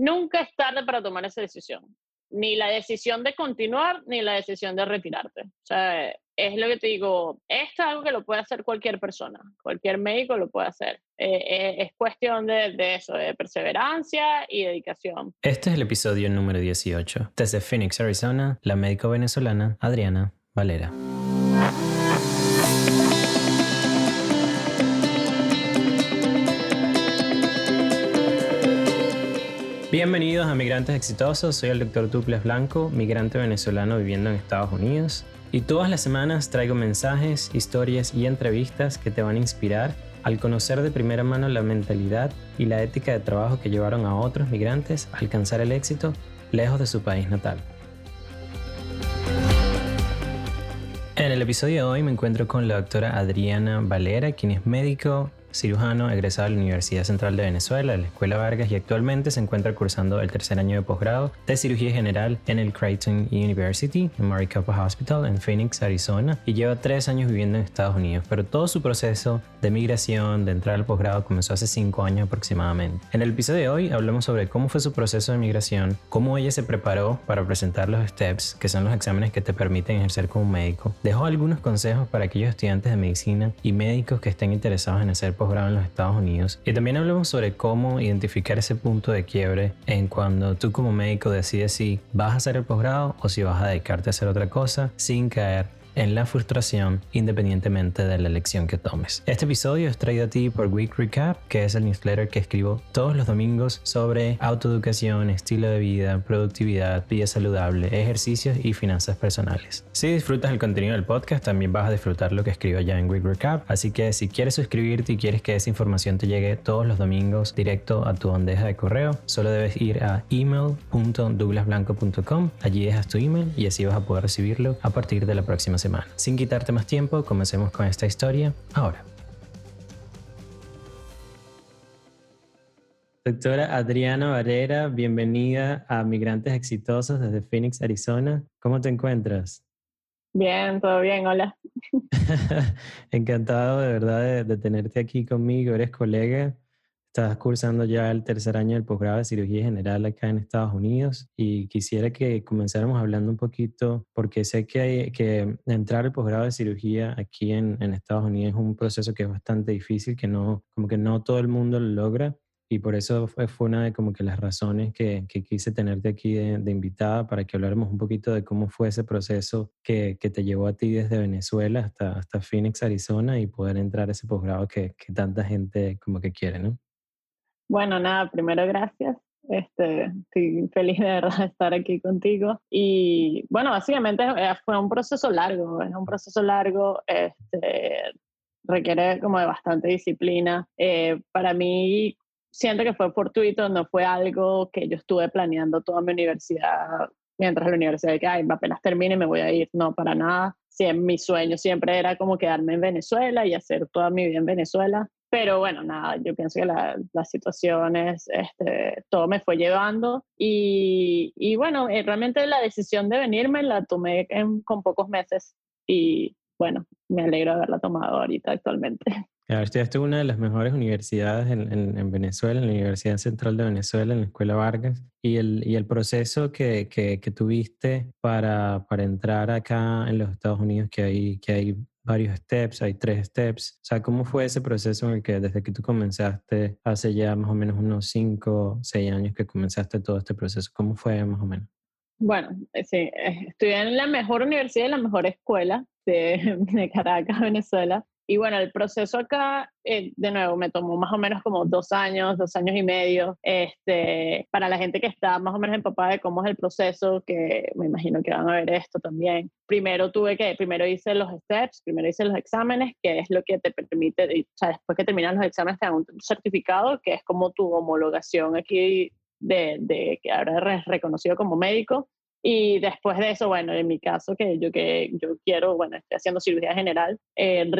nunca es tarde para tomar esa decisión. Ni la decisión de continuar, ni la decisión de retirarte. O sea, es lo que te digo, esto es algo que lo puede hacer cualquier persona, cualquier médico lo puede hacer. Eh, eh, es cuestión de, de, eso, de perseverancia y dedicación. Este es el episodio número 18. Desde Phoenix, Arizona, la médico venezolana Adriana Valera. Bienvenidos a Migrantes Exitosos, soy el doctor Duples Blanco, migrante venezolano viviendo en Estados Unidos. Y todas las semanas traigo mensajes, historias y entrevistas que te van a inspirar al conocer de primera mano la mentalidad y la ética de trabajo que llevaron a otros migrantes a alcanzar el éxito lejos de su país natal. En el episodio de hoy me encuentro con la doctora Adriana Valera, quien es médico, cirujano egresado de la Universidad Central de Venezuela, la Escuela Vargas, y actualmente se encuentra cursando el tercer año de posgrado de cirugía general en el Creighton University, en Maricopa Hospital, en Phoenix, Arizona, y lleva tres años viviendo en Estados Unidos. Pero todo su proceso de migración, de entrar al posgrado, comenzó hace cinco años aproximadamente. En el episodio de hoy hablamos sobre cómo fue su proceso de migración, cómo ella se preparó para presentar los STEPS, que son los exámenes que te permiten ejercer como médico. Dejó algunos consejos para aquellos estudiantes de medicina y médicos que estén interesados en hacer posgrado en los Estados Unidos. Y también hablamos sobre cómo identificar ese punto de quiebre en cuando tú como médico decides si vas a hacer el posgrado o si vas a dedicarte a hacer otra cosa sin caer en la frustración independientemente de la elección que tomes. Este episodio es traído a ti por Week Recap, que es el newsletter que escribo todos los domingos sobre autoeducación, estilo de vida, productividad, vida saludable, ejercicios y finanzas personales. Si disfrutas el contenido del podcast, también vas a disfrutar lo que escribo allá en Week Recap, así que si quieres suscribirte y quieres que esa información te llegue todos los domingos directo a tu bandeja de correo, solo debes ir a email.douglasblanco.com, allí dejas tu email y así vas a poder recibirlo a partir de la próxima semana. Sin quitarte más tiempo, comencemos con esta historia ahora. Doctora Adriana Valera, bienvenida a Migrantes Exitosos desde Phoenix, Arizona. ¿Cómo te encuentras? Bien, todo bien, hola. Encantado de verdad de, de tenerte aquí conmigo, eres colega Estás cursando ya el tercer año del posgrado de cirugía general acá en Estados Unidos y quisiera que comenzáramos hablando un poquito, porque sé que, hay, que entrar al posgrado de cirugía aquí en, en, Estados Unidos es un proceso que es bastante difícil, que no, como que no todo el mundo lo logra y por eso fue, fue una de como que las razones que, que quise tenerte aquí de, de, invitada para que habláramos un poquito de cómo fue ese proceso que, que te llevó a ti desde Venezuela hasta, hasta Phoenix, Arizona y poder entrar a ese posgrado que, que tanta gente como que quiere, ¿no? Bueno, nada, primero gracias. Este, estoy feliz de verdad estar aquí contigo. Y bueno, básicamente eh, fue un proceso largo, es un proceso largo, este, requiere como de bastante disciplina. Eh, para mí, siento que fue fortuito, no fue algo que yo estuve planeando toda mi universidad, mientras la universidad, que Ay, apenas termine me voy a ir. No, para nada. Sí, mi sueño siempre era como quedarme en Venezuela y hacer toda mi vida en Venezuela. Pero bueno, nada, yo pienso que la, las situaciones, este, todo me fue llevando y, y bueno, eh, realmente la decisión de venirme la tomé con pocos meses y bueno, me alegro de haberla tomado ahorita actualmente. Estudiaste en una de las mejores universidades en, en, en, Venezuela, en la Universidad Central de Venezuela, en la Escuela Vargas, y el, y el proceso que, que, que tuviste para, para entrar acá en los Estados Unidos, que hay, que hay varios steps, hay tres steps. O sea, ¿cómo fue ese proceso en el que desde que tú comenzaste, hace ya más o menos unos cinco, seis años que comenzaste todo este proceso? ¿Cómo fue más o menos? Bueno, eh, sí, eh, estudié en la mejor universidad y la mejor escuela de, de Caracas, Venezuela. Y bueno, el proceso acá, eh, de nuevo, me tomó más o menos como dos años, dos años y medio. Este, para la gente que está más o menos empapada de cómo es el proceso, que me imagino que van a ver esto también. Primero tuve que, primero hice los steps, primero hice los exámenes, que es lo que te permite, o sea, después que terminan los exámenes te dan un certificado, que es como tu homologación aquí de, de que ahora es reconocido como médico. Y después de eso, bueno, en mi caso, que yo, que yo quiero, bueno, estoy haciendo cirugía general, eh,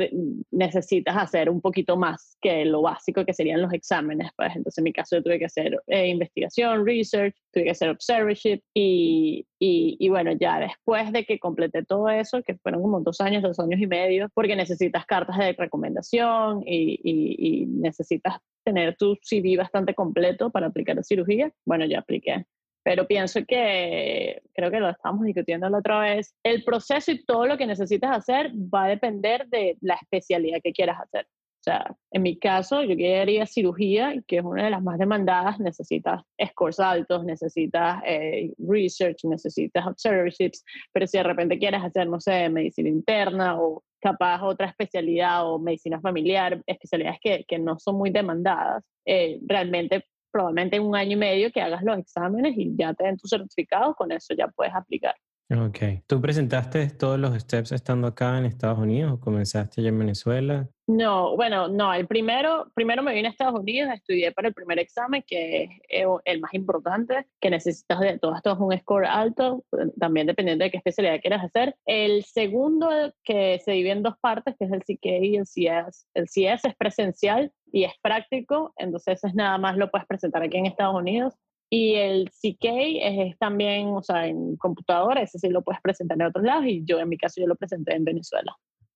necesitas hacer un poquito más que lo básico que serían los exámenes. Pues entonces, en mi caso, yo tuve que hacer eh, investigación, research, tuve que hacer observership y, y, bueno, ya después de que completé todo eso, que fueron como dos años, dos años y medio, porque necesitas cartas de recomendación y, y necesitas tener tu CV bastante completo para aplicar a cirugía. Bueno, ya apliqué. Pero pienso que, creo que lo estamos discutiendo la otra vez, el proceso y todo lo que necesitas hacer va a depender de la especialidad que quieras hacer. O sea, en mi caso, yo quería cirugía, que es una de las más demandadas, necesitas scores altos, necesitas eh, research, necesitas observerships, pero si de repente quieres hacer, no sé, medicina interna o capaz otra especialidad o medicina familiar, especialidades que, que no son muy demandadas, eh, realmente probablemente en un año y medio que hagas los exámenes y ya te den tu certificado, con eso ya puedes aplicar. Ok. ¿Tú presentaste todos los steps estando acá en Estados Unidos o comenzaste allá en Venezuela? No, bueno, no, el primero, primero me vine a Estados Unidos, estudié para el primer examen, que es el más importante, que necesitas de todo esto es un score alto, también dependiendo de qué especialidad quieras hacer. El segundo, que se divide en dos partes, que es el CK y el CS. El CS es presencial y es práctico, entonces es nada más lo puedes presentar aquí en Estados Unidos. Y el CK es, también, o sea, en computadora, ese sí lo puedes presentar en otros lados y yo en mi caso yo lo presenté en Venezuela.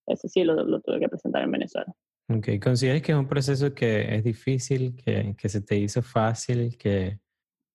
Ese sí lo, lo tuve que presentar en Venezuela. Ok, ¿consideras que es un proceso que es difícil, que, que se te hizo fácil, que...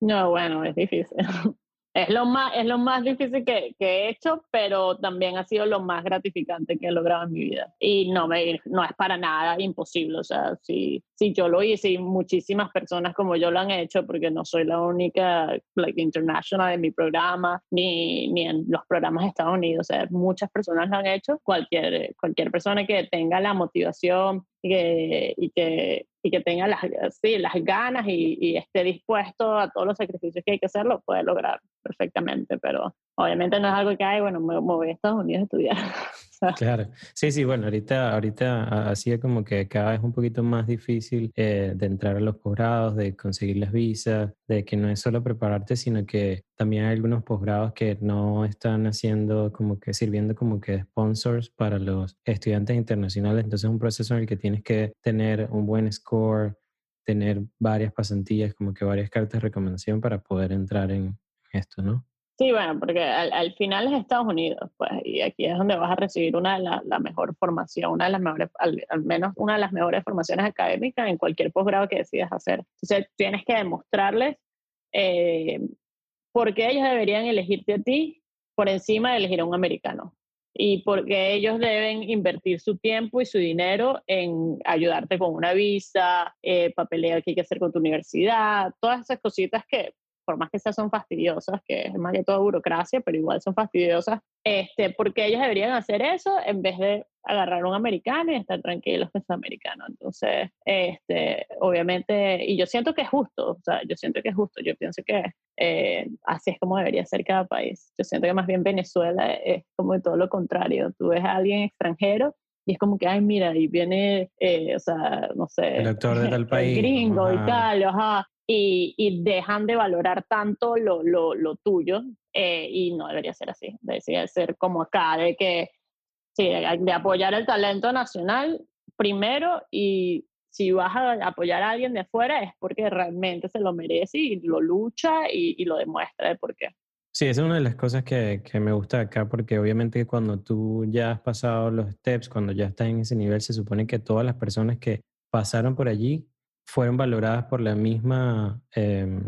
No, bueno, es difícil. es lo más, es lo más difícil que, que, he hecho, pero también ha sido lo más gratificante que he logrado en mi vida. Y no, me, no es para nada imposible. O sea, si, si yo lo hice y muchísimas personas como yo lo han hecho, porque no soy la única like, international de mi programa, ni, ni en los programas de Estados Unidos. O sea, muchas personas lo han hecho. Cualquier, cualquier persona que tenga la motivación y que, y que, y que tenga las, sí, las ganas y, y, esté dispuesto a todos los sacrificios que hay que hacer, lo puede lograr perfectamente, pero obviamente no es algo que hay, bueno, me, voy a Estados Unidos a estudiar. Claro, sí, sí, bueno, ahorita, ahorita así es como que cada vez un poquito más difícil eh, de entrar a los posgrados, de conseguir las visas, de que no es solo prepararte, sino que también hay algunos posgrados que no están haciendo como que sirviendo como que sponsors para los estudiantes internacionales, entonces es un proceso en el que tienes que tener un buen score, tener varias pasantías, como que varias cartas de recomendación para poder entrar en esto, ¿no? Sí, bueno, porque al, final es Estados Unidos, pues, y aquí es donde vas a recibir una de la, la mejor formación, una de las mejores, al, menos una de las mejores formaciones académicas en cualquier posgrado que decidas hacer. Entonces, tienes que demostrarles eh, por qué ellos deberían elegirte a ti por encima de elegir a un americano y porque ellos deben invertir su tiempo y su dinero en ayudarte con una visa, eh, papeleo que hay que hacer con tu universidad, todas esas cositas que por más que esas son fastidiosas, que es más que todo burocracia, pero igual son fastidiosas, este, porque ellos deberían hacer eso en vez de agarrar un americano y estar tranquilos con su americano. Entonces, este, obviamente, y yo siento que es justo, o sea, yo siento que es justo, yo pienso que eh, así es como debería ser cada país. Yo siento que más bien Venezuela es como todo lo contrario, tú ves a alguien extranjero y es como que, ay, mira, y viene, eh, o sea, no sé, el doctor de tal país, gringo y tal, ajá, y, dejan de valorar tanto lo, lo, lo tuyo eh, y no debería ser así, debería ser como acá, de que, sí, de apoyar el talento nacional primero y si vas a apoyar a alguien de afuera es porque realmente se lo merece y lo lucha y, y lo demuestra de por qué. Sí, es una de las cosas que, que, me gusta acá, porque obviamente cuando tú ya has pasado los steps, cuando ya estás en ese nivel, se supone que todas las personas que pasaron por allí fueron valoradas por la misma, eh,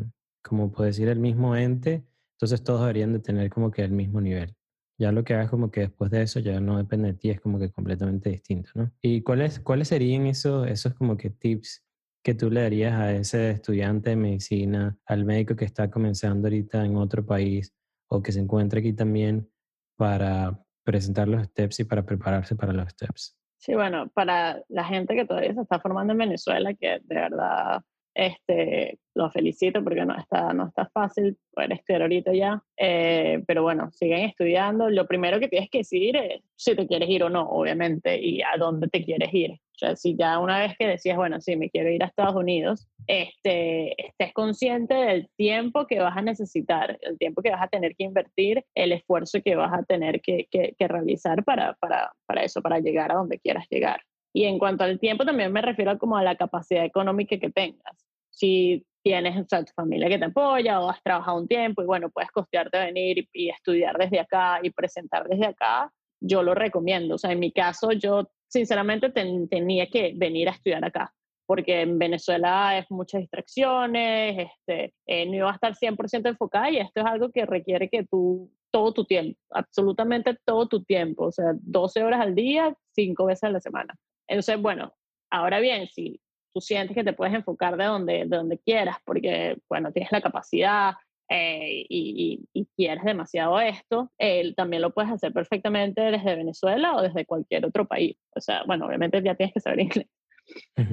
como puedo decir, el mismo ente, entonces todos deberían de tener como que el mismo nivel. Ya lo que hagas como que después de eso ya no depende de ti, es como que completamente distinto, ¿no? ¿Y cuáles, cuáles serían esos, esos como que tips que tú le darías a ese estudiante de medicina, al médico que está comenzando ahorita en otro país o que se encuentra aquí también para presentar los steps y para prepararse para los steps? Sí, bueno, para la gente que todavía se está formando en Venezuela, que de verdad este, lo felicito porque no está, no está fácil poder estudiar ahorita ya, eh, pero bueno, siguen estudiando. Lo primero que tienes que decidir es si te quieres ir o no, obviamente, y a dónde te quieres ir. O sea, si ya una vez que decías, bueno, sí, me quiero ir a Estados Unidos, este, estés consciente del tiempo que vas a necesitar, el tiempo que vas a tener que invertir, el esfuerzo que vas a tener que, que realizar para, para, para eso, para llegar a donde quieras llegar. Y en cuanto al tiempo, también me refiero como a la capacidad económica que tengas. Si tienes o sea, tu familia que te apoya o has trabajado un tiempo y bueno, puedes costearte venir y, estudiar desde acá y presentar desde acá, yo lo recomiendo. O sea, en mi caso, yo sinceramente tenía que venir a estudiar acá porque en Venezuela es muchas distracciones, este, eh, no iba a estar 100% enfocada y esto es algo que requiere que tú todo tu tiempo, absolutamente todo tu tiempo, o sea, 12 horas al día, 5 veces a la semana. Entonces, bueno, ahora bien, si tú sientes que te puedes enfocar de donde, de donde quieras, porque, bueno, tienes la capacidad, eh, y, quieres demasiado esto, eh, también lo puedes hacer perfectamente desde Venezuela o desde cualquier otro país. O sea, bueno, obviamente ya tienes que saber inglés,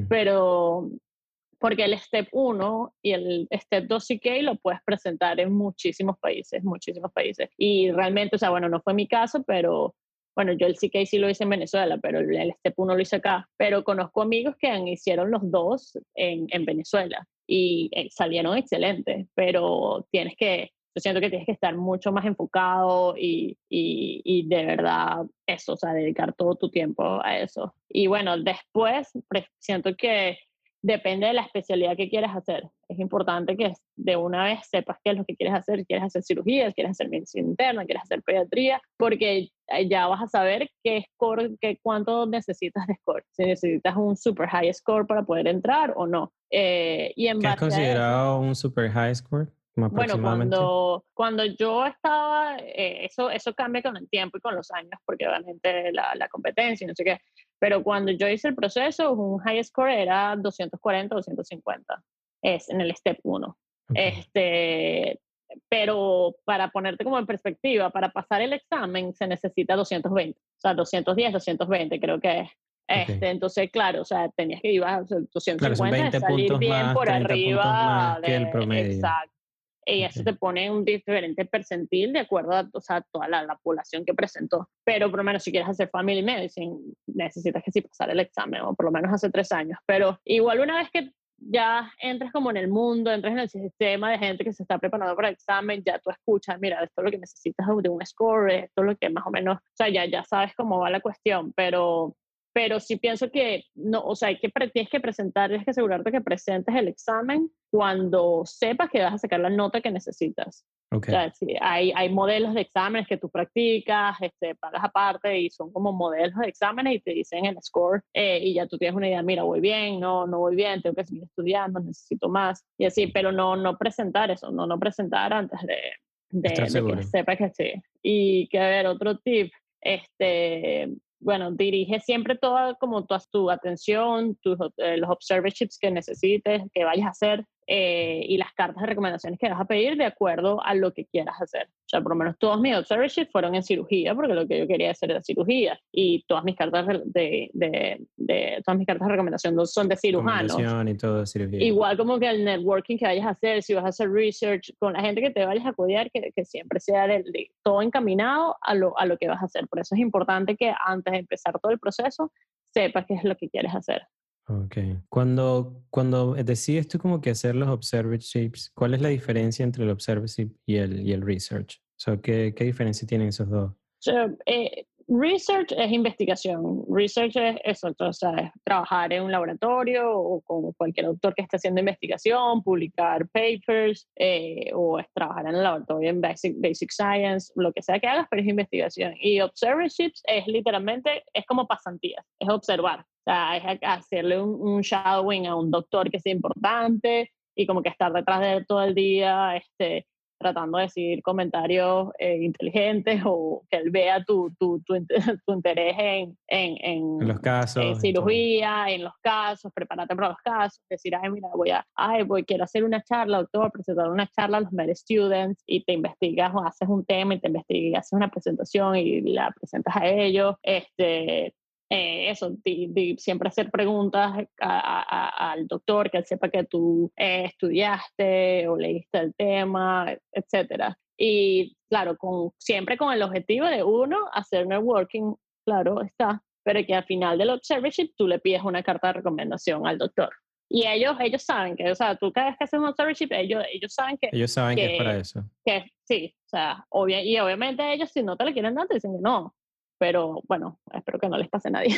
pero porque el Step 1 y el Step 2 CK lo puedes presentar en muchísimos países, muchísimos países. Y realmente, o sea, bueno, no fue mi caso, pero bueno, yo el CK sí lo hice en Venezuela, pero el Step 1 lo hice acá. Pero conozco amigos que han, hicieron los dos en, en Venezuela y eh, salieron excelentes, pero tienes que, yo siento que tienes que estar mucho más enfocado y, y, y, de verdad eso, o sea, dedicar todo tu tiempo a eso. Y bueno, después siento que depende de la especialidad que quieras hacer. Es importante que de una vez sepas qué es lo que quieres hacer. Quieres hacer cirugías, quieres hacer medicina interna, quieres hacer pediatría, porque ya vas a saber qué score, qué, cuánto necesitas de score. Si necesitas un super high score para poder entrar o no. Eh, y en ¿Qué has considerado un super high score? Bueno, cuando, cuando yo estaba, eh, eso, eso cambia con el tiempo y con los años, porque obviamente la, la competencia y no sé qué, pero cuando yo hice el proceso, un high score era 240, 250, es en el step 1. Este, pero para ponerte como en perspectiva, para pasar el examen se necesita 220, o sea, 210, 220 creo que es. Este, Entonces, claro, o sea, tenías que ir a 250 salir bien por arriba del el promedio. Exacto y eso te pone un diferente percentil de acuerdo a o sea, toda la, la, población que presentó. Pero por lo menos si quieres hacer Family Medicine, necesitas que sí pasar el examen, o por lo menos hace tres años. Pero igual una vez que ya entres como en el mundo, entres en el sistema de gente que se está preparando para el examen, ya tú escuchas, mira, esto es lo que necesitas de un score, esto es lo que más o menos, o sea, ya, ya sabes cómo va la cuestión, pero pero sí pienso que, no, o sea, hay que, tienes que presentar, tienes que asegurarte que presentes el examen cuando sepas que vas a sacar la nota que necesitas. Okay. O sea, sí, hay, hay modelos de exámenes que tú practicas, este, pagas aparte y son como modelos de exámenes y te dicen el score eh, y ya tú tienes una idea, mira, voy bien, no, no voy bien, tengo que seguir estudiando, necesito más y así, pero no, no presentar eso, no, no presentar antes de, de, de que sepas que sí. Y que a ver, otro tip, este, bueno, dirige siempre toda como toda tu atención, tus, eh, los observerships que necesites, que vayas a hacer eh, y las cartas de recomendaciones que vas a pedir de acuerdo a lo que quieras hacer. O sea, por lo menos todos mis observerships fueron en cirugía, porque lo que yo quería hacer era cirugía, y todas mis cartas de, de, de todas mis cartas de recomendación son de cirujanos. Y todo cirugía. Igual como que el networking que vayas a hacer, si vas a hacer research con la gente que te vayas a cuidar, que, que siempre sea de, todo encaminado a lo, a lo que vas a hacer. Por eso es importante que antes de empezar todo el proceso, sepas qué es lo que quieres hacer. Ok. Cuando, cuando decides tú como que hacer los observerships, ¿cuál es la diferencia entre el observership y el, y el research? ¿qué, ¿qué, diferencia tienen esos dos? Eh, research es investigación. Research es eso, o sea, trabajar en un laboratorio o con cualquier autor que esté haciendo investigación, publicar papers eh, o es trabajar en el laboratorio en basic, basic science, lo que sea que hagas, pero es investigación. Y observerships es literalmente, es como pasantías, es observar sea, es hacerle un, shadowing a un doctor que sea importante y como que estar detrás de él todo el día, este, tratando de decir comentarios eh, inteligentes o que él vea tu, tu, tu, tu interés en, en, en, los casos. En cirugía, en los casos, prepárate para los casos, decir, ay, mira, voy a, ay, voy, quiero hacer una charla, doctor, presentar una charla a los med students y te investigas o haces un tema y te investigas y haces una presentación y la presentas a ellos, este, eh, eso, siempre hacer preguntas al doctor, que él sepa que tú eh, estudiaste o leíste el tema, etc. Y claro, con, siempre con el objetivo de uno, hacer networking, claro está, pero que al final del observership tú le pides una carta de recomendación al doctor. Y ellos, ellos saben que, o sea, tú cada vez que haces un observership, ellos, ellos saben que... Ellos saben que, es para eso. Que sí, o sea, obvio, y obviamente ellos si no te lo quieren dar, te dicen que no pero bueno, espero que no les pase a nadie.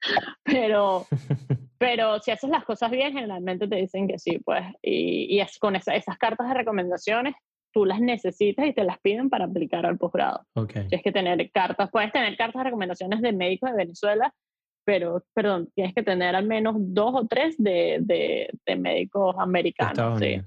pero, pero si haces las cosas bien, generalmente te dicen que sí, pues, y, y es con esas cartas de recomendaciones, tú las necesitas y te las piden para aplicar al posgrado. Okay. Tienes que tener cartas, puedes tener cartas de recomendaciones de médicos de Venezuela pero, perdón, tienes que tener al menos dos o tres de, de, de médicos americanos. Sí.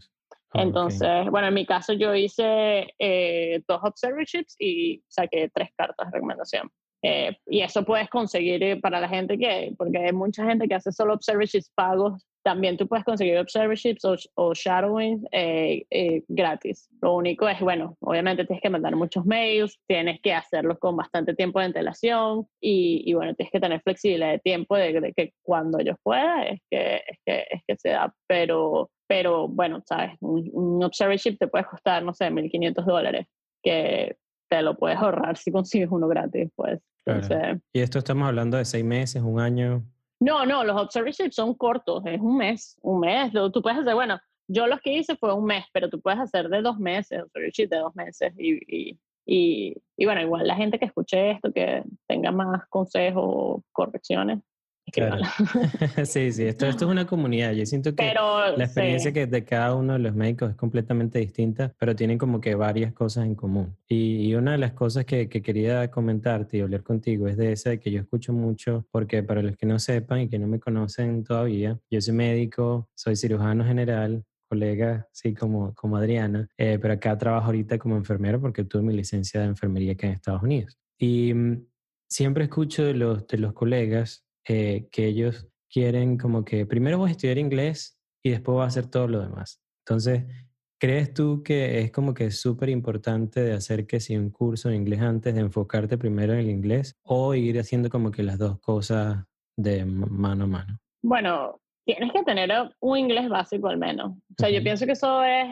Ah, Entonces, bueno, en mi caso yo hice eh, dos observerships y saqué tres cartas de recomendación. Eh, y eso puedes conseguir eh, para la gente que, porque hay mucha gente que hace solo observerships pagos, también tú puedes conseguir observerships o, o shadowing gratis. Lo único es, bueno, obviamente tienes que mandar muchos mails, tienes que hacerlo con bastante tiempo de antelación y, y bueno, tienes que tener flexibilidad de tiempo de, de, que cuando ellos puedan es que, es que, es que se da, pero pero bueno, sabes, un, un observership te puede costar, no sé, 1.500 dólares, que te lo puedes ahorrar si consigues uno gratis, pues. Y esto estamos hablando de seis meses, un año. No, no, los observerships son cortos, es un mes, un mes. Tú puedes hacer, bueno, yo los que hice fue un mes, pero tú puedes hacer de dos meses, observership de dos meses. Y, y, y, y bueno, igual la gente que escuche esto, que tenga más consejos o correcciones, Claro. sí, sí, esto, esto es una comunidad. Yo siento que la experiencia que de cada uno de los médicos es completamente distinta, pero tienen como que varias cosas en común. Y, y una de las cosas que, que, quería comentarte y hablar contigo es de esa que yo escucho mucho, porque para los que no sepan y que no me conocen todavía, yo soy médico, soy cirujano general, colega, sí, como, como Adriana, eh, pero acá trabajo ahorita como enfermero porque tuve mi licencia de enfermería acá en Estados Unidos. Y mm, siempre escucho de los, de los colegas eh, que ellos quieren como que primero voy a estudiar inglés y después voy a hacer todo lo demás. Entonces, ¿crees tú que es como que súper importante de hacer que si un curso de inglés antes de enfocarte primero en el inglés o ir haciendo como que las dos cosas de mano a mano? Bueno, tienes que tener un inglés básico al menos. O sea, yo pienso que eso es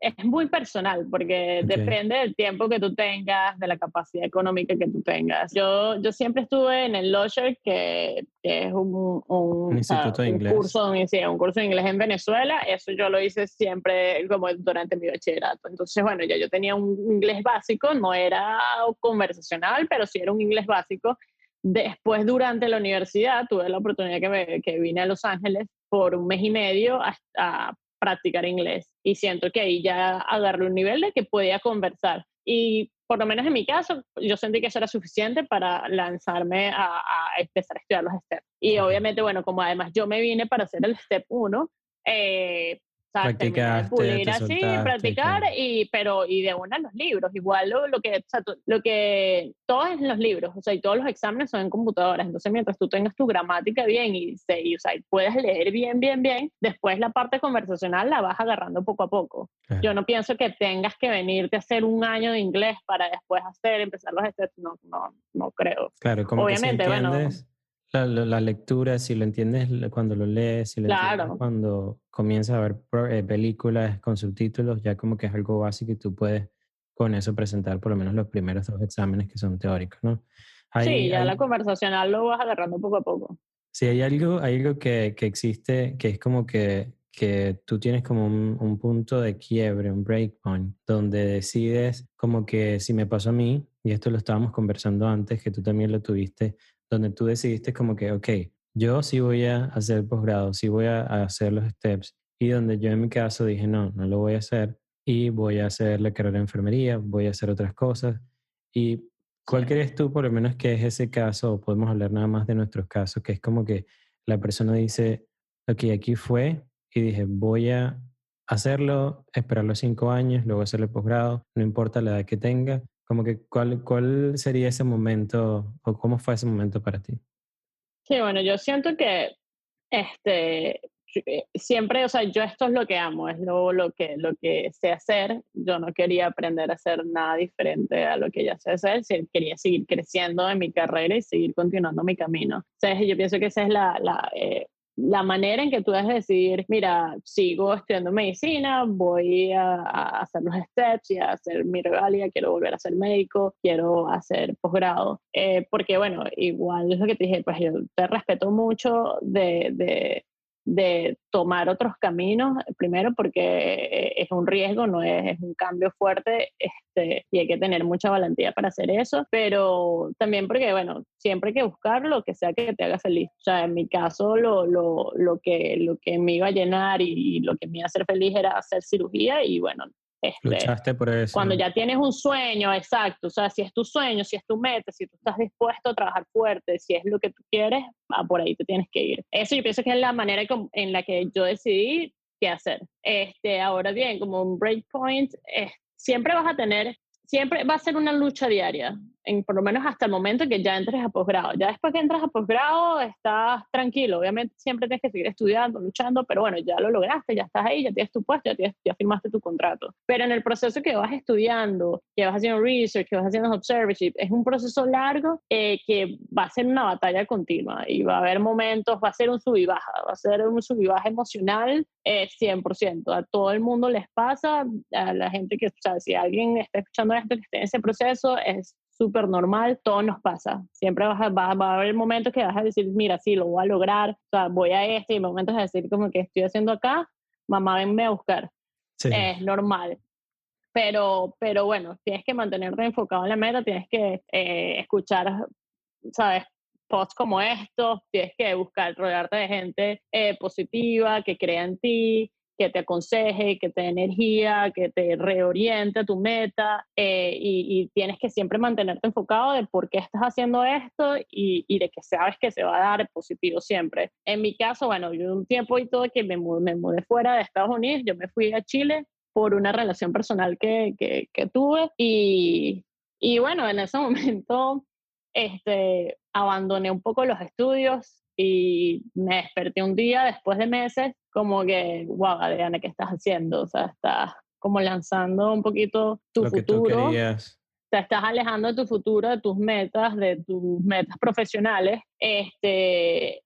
es muy personal porque depende del tiempo que tú tengas, de la capacidad económica que tú tengas. Yo, yo siempre estuve en el Losher, que, es un, un, instituto de inglés. Curso, un curso de inglés en Venezuela. Eso yo lo hice siempre como durante mi bachillerato. Entonces, bueno, ya yo tenía un inglés básico, no era conversacional, pero sí era un inglés básico. Después, durante la universidad, tuve la oportunidad que, me, que vine a Los Ángeles por un mes y medio a practicar inglés y siento que ahí ya agarré un nivel de que podía conversar. Y por lo menos en mi caso, yo sentí que eso era suficiente para lanzarme a, empezar a estudiar los steps. Y obviamente, bueno, como además yo me vine para hacer el step 1, eh, practicar pulir así, practicar, y, pero y de una los libros. Igual lo, lo que, o sea, lo que, todos en los libros, o sea, y todos los exámenes son en computadoras. Entonces, mientras tú tengas tu gramática bien y, se, y, o sea, puedes leer bien, bien, bien, después la parte conversacional la vas agarrando poco a poco. Yo no pienso que tengas que venirte a hacer un año de inglés para después hacer, empezar los estudios. No, no, no creo. Claro, como Obviamente, que si bueno la, la, lectura, si lo entiendes cuando lo lees, si lo entiendes cuando comienzas a ver eh, películas con subtítulos, ya como que es algo básico y tú puedes con eso presentar por lo menos los primeros dos exámenes que son teóricos, ¿no? sí, ya la conversacional lo vas agarrando poco a poco. Sí, hay algo, hay algo que, que existe que es como que, que tú tienes como un, un, punto de quiebre, un breakpoint, donde decides como que si me pasó a mí, y esto lo estábamos conversando antes, que tú también lo tuviste, donde tú decidiste como que, ok, yo sí voy a hacer posgrado, sí voy a, hacer los steps, y donde yo en mi caso dije, no, no lo voy a hacer, y voy a hacer la carrera de enfermería, voy a hacer otras cosas. ¿Y cuál crees tú, por lo menos, que es ese caso, o podemos hablar nada más de nuestros casos, que es como que la persona dice, ok, aquí fue, y dije, voy a hacerlo, esperar los cinco años, luego hacer el posgrado, no importa la edad que tenga, como que, ¿cuál, ¿cuál sería ese momento o cómo fue ese momento para ti? Sí, bueno, yo siento que este, eh, siempre, o sea, yo esto es lo que amo, es lo, lo, que, lo que sé hacer. Yo no quería aprender a hacer nada diferente a lo que ya sé hacer, quería seguir creciendo en mi carrera y seguir continuando mi camino. O sea, yo pienso que esa es la, la eh, la manera en que tú debes decidir, mira, sigo estudiando medicina, voy a, hacer los steps y a hacer mi regalia, quiero volver a ser médico, quiero hacer posgrado. Eh, porque, bueno, igual es lo que te dije, pues yo te respeto mucho de, de de tomar otros caminos, primero porque eh, es un riesgo, no es, es, un cambio fuerte este, y hay que tener mucha valentía para hacer eso, pero también porque, bueno, siempre hay que buscar lo que sea que te haga feliz. O sea, en mi caso, lo, lo, lo, que, lo que me iba a llenar y, lo que me iba a hacer feliz era hacer cirugía y, bueno, Este, Luchaste por eso. Cuando ya tienes un sueño, exacto, o sea, si es tu sueño, si es tu meta, si tú estás dispuesto a trabajar fuerte, si es lo que tú quieres, ah, por ahí te tienes que ir. Eso yo pienso que es la manera en la que yo decidí qué hacer. Este, ahora bien, como un breakpoint, siempre vas a tener siempre va a ser una lucha diaria, en, por lo menos hasta el momento que ya entres a posgrado. Ya después que entras a posgrado estás tranquilo, obviamente siempre tienes que seguir estudiando, luchando, pero bueno, ya lo lograste, ya estás ahí, ya tienes tu puesto, ya, ya firmaste tu contrato. Pero en el proceso que vas estudiando, que vas haciendo research, que vas haciendo observership, es un proceso largo eh, que va a ser una batalla continua y va a haber momentos, va a ser un sub y baja, va a ser un sub y baja emocional eh, 100%. A todo el mundo les pasa, a la gente que, o sea, si alguien está escuchando esto que esté en ese proceso, es súper normal, todo nos pasa. Siempre vas a, va, a haber momentos que vas a decir, mira, sí, lo voy a lograr, o sea, voy a este, y momentos de decir como que estoy haciendo acá, mamá, venme a buscar. Es normal. Pero, pero bueno, tienes que mantenerte enfocado en la meta, tienes que eh, escuchar, ¿sabes? Posts como estos, tienes que buscar rodearte de gente eh, positiva, que crea en ti, que te aconseje, que te energía, que te reoriente tu meta eh, y, tienes que siempre mantenerte enfocado de por qué estás haciendo esto y, de que sabes que se va a dar positivo siempre. En mi caso, bueno, yo un tiempo y todo que me me mudé fuera de Estados Unidos, yo me fui a Chile por una relación personal que, que, que tuve y, y bueno, en ese momento este, abandoné un poco los estudios y me desperté un día después de meses como que, wow, Adriana, ¿qué estás haciendo? O sea, estás como lanzando un poquito tu Lo futuro. Que Te estás alejando de tu futuro, de tus metas, de tus metas profesionales, este,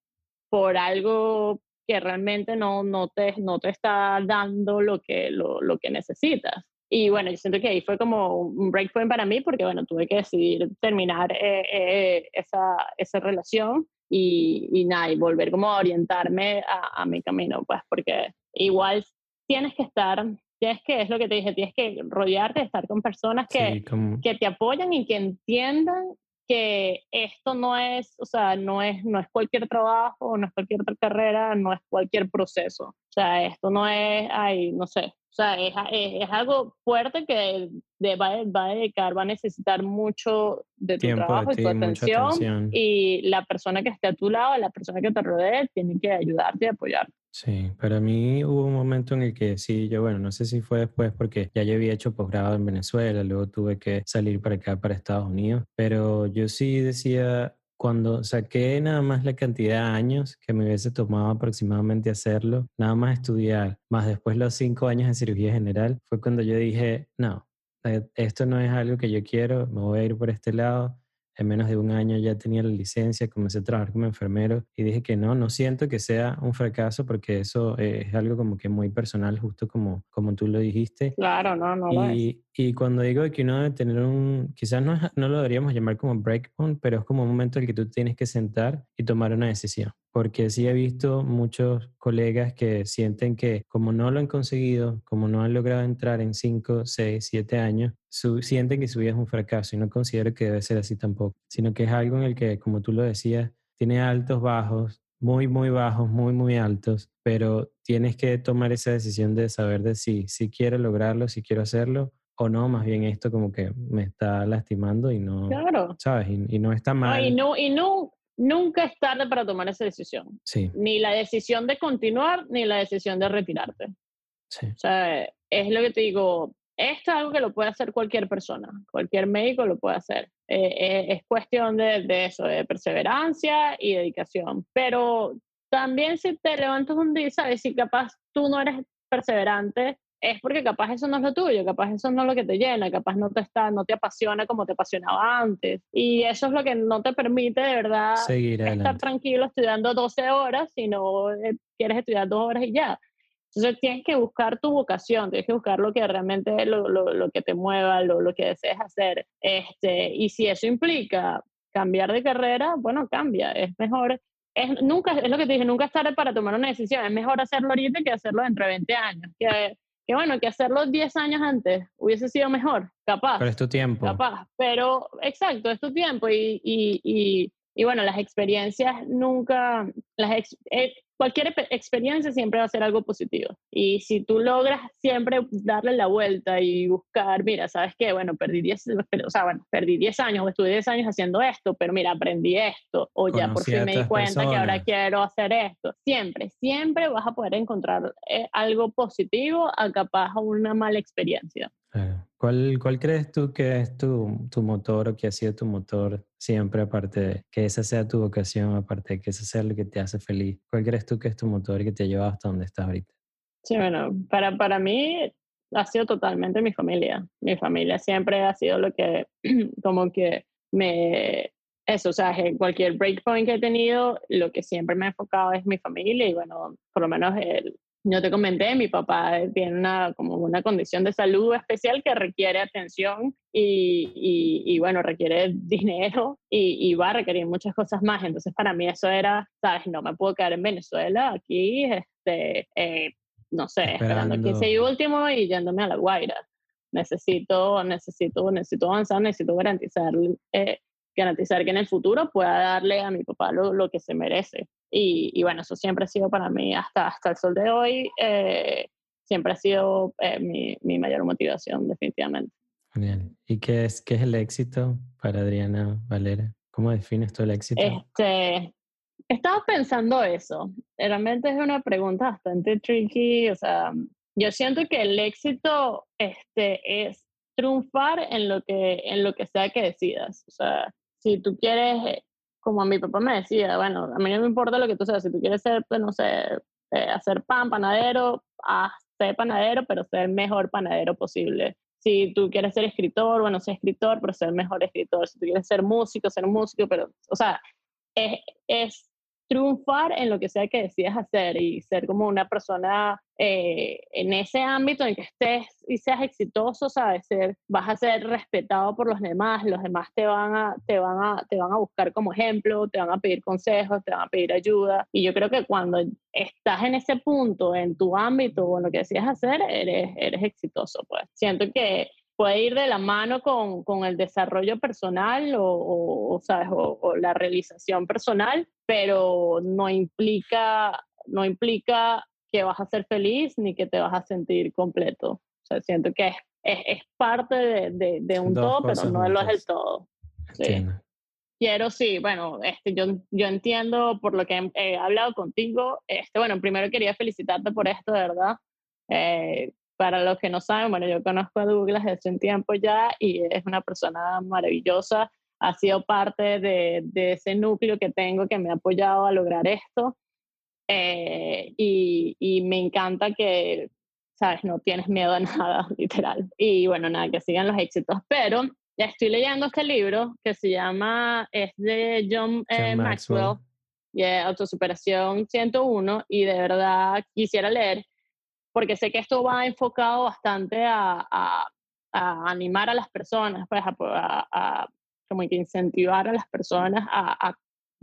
por algo que realmente no, no, te, no te está dando lo que, lo, lo que necesitas. Y bueno, yo siento que ahí fue como un breakpoint para mí porque, bueno, tuve que decidir terminar eh, eh, esa, esa relación y, y, nada, y volver como a orientarme a, a, mi camino, pues porque igual tienes que estar, tienes que, es lo que te dije, tienes que rodearte, estar con personas que, que te apoyan y que entiendan que esto no es, o sea, no es, no es cualquier trabajo, no es cualquier carrera, no es cualquier proceso. O sea, esto no es, ay, no sé, o sea, es, es, algo fuerte que de, va, va, a dedicar, va a necesitar mucho de tu trabajo y tu atención, Y la persona que esté a tu lado, la persona que te rodee, tiene que ayudarte y apoyarte. Sí, para mí hubo un momento en el que sí, yo bueno, no sé si fue después porque ya yo había hecho posgrado en Venezuela, luego tuve que salir para acá, para Estados Unidos, pero yo sí decía, cuando saqué nada más la cantidad de años que me hubiese tomado aproximadamente hacerlo, nada más estudiar, más después los cinco años de cirugía general, fue cuando yo dije, no, eh, esto no es algo que yo quiero, me voy a ir por este lado, en menos de un año ya tenía la licencia, comencé a trabajar como enfermero y dije que no, no siento que sea un fracaso porque eso es algo como que muy personal, justo como, como tú lo dijiste. Claro, no, no y, Y cuando digo que uno debe tener un, quizás no, no lo deberíamos llamar como breakpoint, pero es como un momento en el que tú tienes que sentar y tomar una decisión porque sí he visto muchos colegas que sienten que como no lo han conseguido, como no han logrado entrar en 5, 6, 7 años, sienten que su vida es un fracaso y no considero que debe ser así tampoco, sino que es algo en el que, como tú lo decías, tiene altos, bajos, muy, muy bajos, muy, muy altos, pero tienes que tomar esa decisión de saber de si, si quiero lograrlo, si quiero hacerlo o no, más bien esto como que me está lastimando y no, claro. ¿sabes? Y, no está mal. y no, y no, nunca es tarde para tomar esa decisión. Sí. Ni la decisión de continuar, ni la decisión de retirarte. Sí. O sea, es lo que te digo, esto es algo que lo puede hacer cualquier persona, cualquier médico lo puede hacer. Eh, eh, es cuestión de, de, eso, de perseverancia y dedicación. Pero también si te levantas un día, sabes, si capaz tú no eres perseverante, es porque capaz eso no es lo tuyo, capaz eso no es lo que te llena, capaz no te está, no te apasiona como te apasionaba antes. Y eso es lo que no te permite de verdad estar tranquilo estudiando 12 horas, sino eh, quieres estudiar dos horas y ya. Entonces tienes que buscar tu vocación, tienes que buscar lo que realmente lo, lo, lo que te mueva, lo, lo, que desees hacer. Este, y si eso implica cambiar de carrera, bueno, cambia. Es mejor, es, nunca, es lo que te dije, nunca es tarde para tomar una decisión. Es mejor hacerlo ahorita que hacerlo dentro de 20 años. Que, que bueno, que hacerlo 10 años antes hubiese sido mejor, capaz. Pero es tu tiempo. Capaz, pero exacto, es tu tiempo y, y, y, y bueno, las experiencias nunca, las ex, eh, cualquier experiencia siempre va a ser algo positivo. Y si tú logras siempre darle la vuelta y buscar, mira, ¿sabes qué? Bueno, perdí 10, o sea, bueno, perdí 10 años o estuve 10 años haciendo esto, pero mira, aprendí esto, o ya por fin me di cuenta que ahora quiero hacer esto. Siempre, siempre vas a poder encontrar eh, algo positivo a capaz una mala experiencia. ¿Cuál, ¿Cuál crees tú que es tu, tu motor o que ha sido tu motor siempre, aparte de que esa sea tu vocación, aparte de que ese sea lo que te hace feliz? ¿Cuál crees tú que es tu motor y que te ha llevado hasta donde estás ahorita? Sí, bueno, para, para mí ha sido totalmente mi familia. Mi familia siempre ha sido lo que, como que me, eso, o sea, cualquier breakpoint que he tenido, lo que siempre me ha enfocado es mi familia y bueno, por lo menos el, yo te comenté, mi papá tiene una, como una condición de salud especial que requiere atención y, y, bueno, requiere dinero y, y, va a requerir muchas cosas más. Entonces, para mí eso era, sabes, no me puedo quedar en Venezuela, aquí, este, eh, no sé, esperando, esperando 15 y último y yéndome a La Guaira. Necesito, necesito, necesito avanzar, necesito garantizar, eh, garantizar que en el futuro pueda darle a mi papá lo, lo que se merece. Y, bueno, eso siempre ha sido para mí, hasta, hasta el sol de hoy, eh, siempre ha sido eh, mi, mi, mayor motivación, definitivamente. Genial. ¿Y qué es, qué es el éxito para Adriana Valera? ¿Cómo defines tú el éxito? Este, estaba pensando eso. Realmente es una pregunta bastante tricky. O sea, yo siento que el éxito este, es triunfar en lo, que, en lo que sea que decidas. O sea, si tú quieres como a mi papá me decía, bueno, a mí no me importa lo que tú seas, si tú quieres ser, pues, no sé, eh, hacer pan, panadero, haz, panadero, pero ser el mejor panadero posible. Si tú quieres ser escritor, bueno, ser escritor, pero ser el mejor escritor. Si tú quieres ser músico, ser músico, pero, o sea, es triunfar en lo que sea que decidas hacer y ser como una persona eh, en ese ámbito en que estés y seas exitoso, sabes, ser, vas a ser respetado por los demás, los demás te van a, te van a, te van a buscar como ejemplo, te van a pedir consejos, te van a pedir ayuda y yo creo que cuando estás en ese punto en tu ámbito o en lo que decidas hacer, eres, eres exitoso, pues. Siento que puede ir de la mano con, con el desarrollo personal o, o ¿sabes? O, la realización personal, pero no implica, no implica que vas a ser feliz ni que te vas a sentir completo. O sea, siento que es, es, parte de, de, un todo, pero no lo es el todo. Sí. Quiero, sí, bueno, este, yo, yo entiendo por lo que he, hablado contigo. Este, bueno, primero quería felicitarte por esto, de verdad. Eh, para los que no saben, bueno, yo conozco a Douglas desde un tiempo ya y es una persona maravillosa. Ha sido parte de, de ese núcleo que tengo que me ha apoyado a lograr esto. Eh, y, y, me encanta que, sabes, no tienes miedo a nada, literal. Y bueno, nada, que sigan los éxitos. Pero ya estoy leyendo este libro que se llama, es de John, eh, Maxwell, Maxwell. Autosuperación 101, y de verdad quisiera leer porque sé que esto va enfocado bastante a, a, animar a las personas, pues a, como que incentivar a las personas a,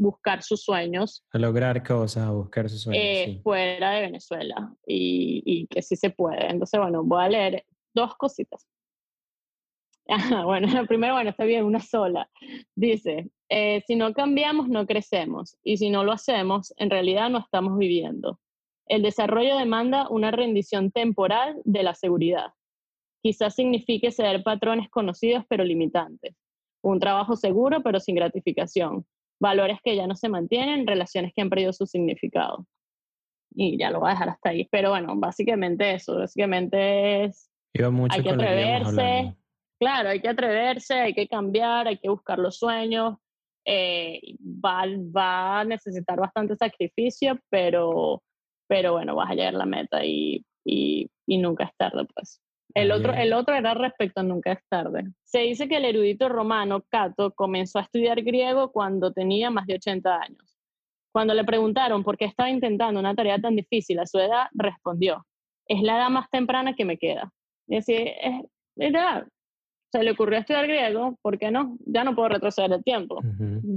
buscar sus sueños. A lograr cosas, a buscar sus sueños. Eh, fuera de Venezuela y, y, que sí se puede. Entonces, bueno, voy a leer dos cositas. bueno, primero, bueno, está bien, una sola. Dice, eh, si no cambiamos, no crecemos. Y si no lo hacemos, en realidad no estamos viviendo. El desarrollo demanda una rendición temporal de la seguridad. Quizás signifique ceder patrones conocidos pero limitantes. Un trabajo seguro pero sin gratificación. Valores que ya no se mantienen, relaciones que han perdido su significado. Y ya lo voy a dejar hasta ahí. Pero bueno, básicamente eso. Básicamente es... hay que atreverse. Claro, hay que atreverse, hay que cambiar, hay que buscar los sueños. Eh, va, va a necesitar bastante sacrificio, pero pero bueno, vas a llegar a la meta y, y, y nunca es tarde, pues. El otro, el otro era respecto a nunca es tarde. Se dice que el erudito romano Cato comenzó a estudiar griego cuando tenía más de 80 años. Cuando le preguntaron por qué estaba intentando una tarea tan difícil a su edad, respondió, es la edad más temprana que me queda. Y así, es, es Se le ocurrió estudiar griego, ¿por qué no? Ya no puedo retroceder el tiempo.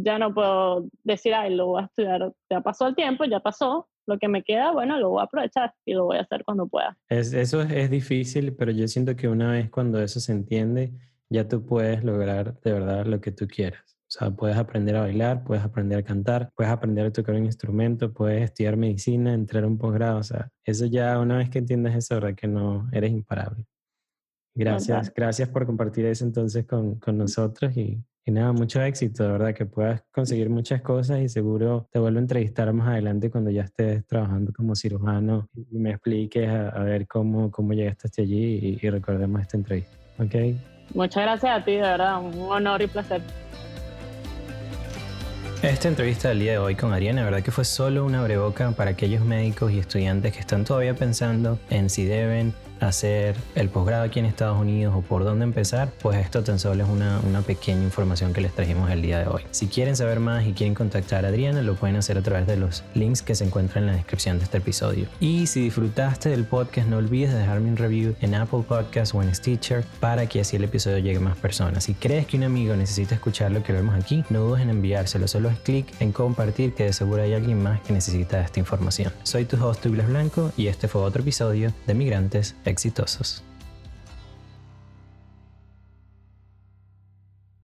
Ya no puedo decir, ay, lo voy a estudiar, ya pasó el tiempo, ya pasó, lo que me queda, bueno, lo voy a aprovechar y lo voy a hacer cuando pueda. Es, eso es, difícil, pero yo siento que una vez cuando eso se entiende, ya tú puedes lograr de verdad lo que tú quieras. O sea, puedes aprender a bailar, puedes aprender a cantar, puedes aprender a tocar un instrumento, puedes estudiar medicina, entrar a un posgrado. O sea, eso ya una vez que entiendes eso, verdad que no eres imparable. Gracias, gracias por compartir eso entonces con, con nosotros y, y, nada, mucho éxito, de verdad, que puedas conseguir muchas cosas y seguro te vuelvo a entrevistar más adelante cuando ya estés trabajando como cirujano y me expliques a, ver cómo, cómo llegaste hasta allí y, y recordemos esta entrevista. ¿Ok? Muchas gracias a ti, de verdad, un honor y placer. Esta entrevista del día de hoy con Ariana, la verdad que fue solo una breboca para aquellos médicos y estudiantes que están todavía pensando en si deben hacer el posgrado aquí en Estados Unidos o por dónde empezar, pues esto tan solo es una, pequeña información que les trajimos el día de hoy. Si quieren saber más y quieren contactar a Adriana, lo pueden hacer a través de los links que se encuentran en la descripción de este episodio. Y si disfrutaste del podcast, no olvides dejarme un review en Apple Podcasts o en Stitcher para que así el episodio llegue a más personas. Si crees que un amigo necesita escuchar lo que vemos aquí, no dudes en enviárselo, solo es clic en compartir que de seguro hay alguien más que necesita esta información. Soy tu host Douglas Blanco y este fue otro episodio de Migrantes exitosos.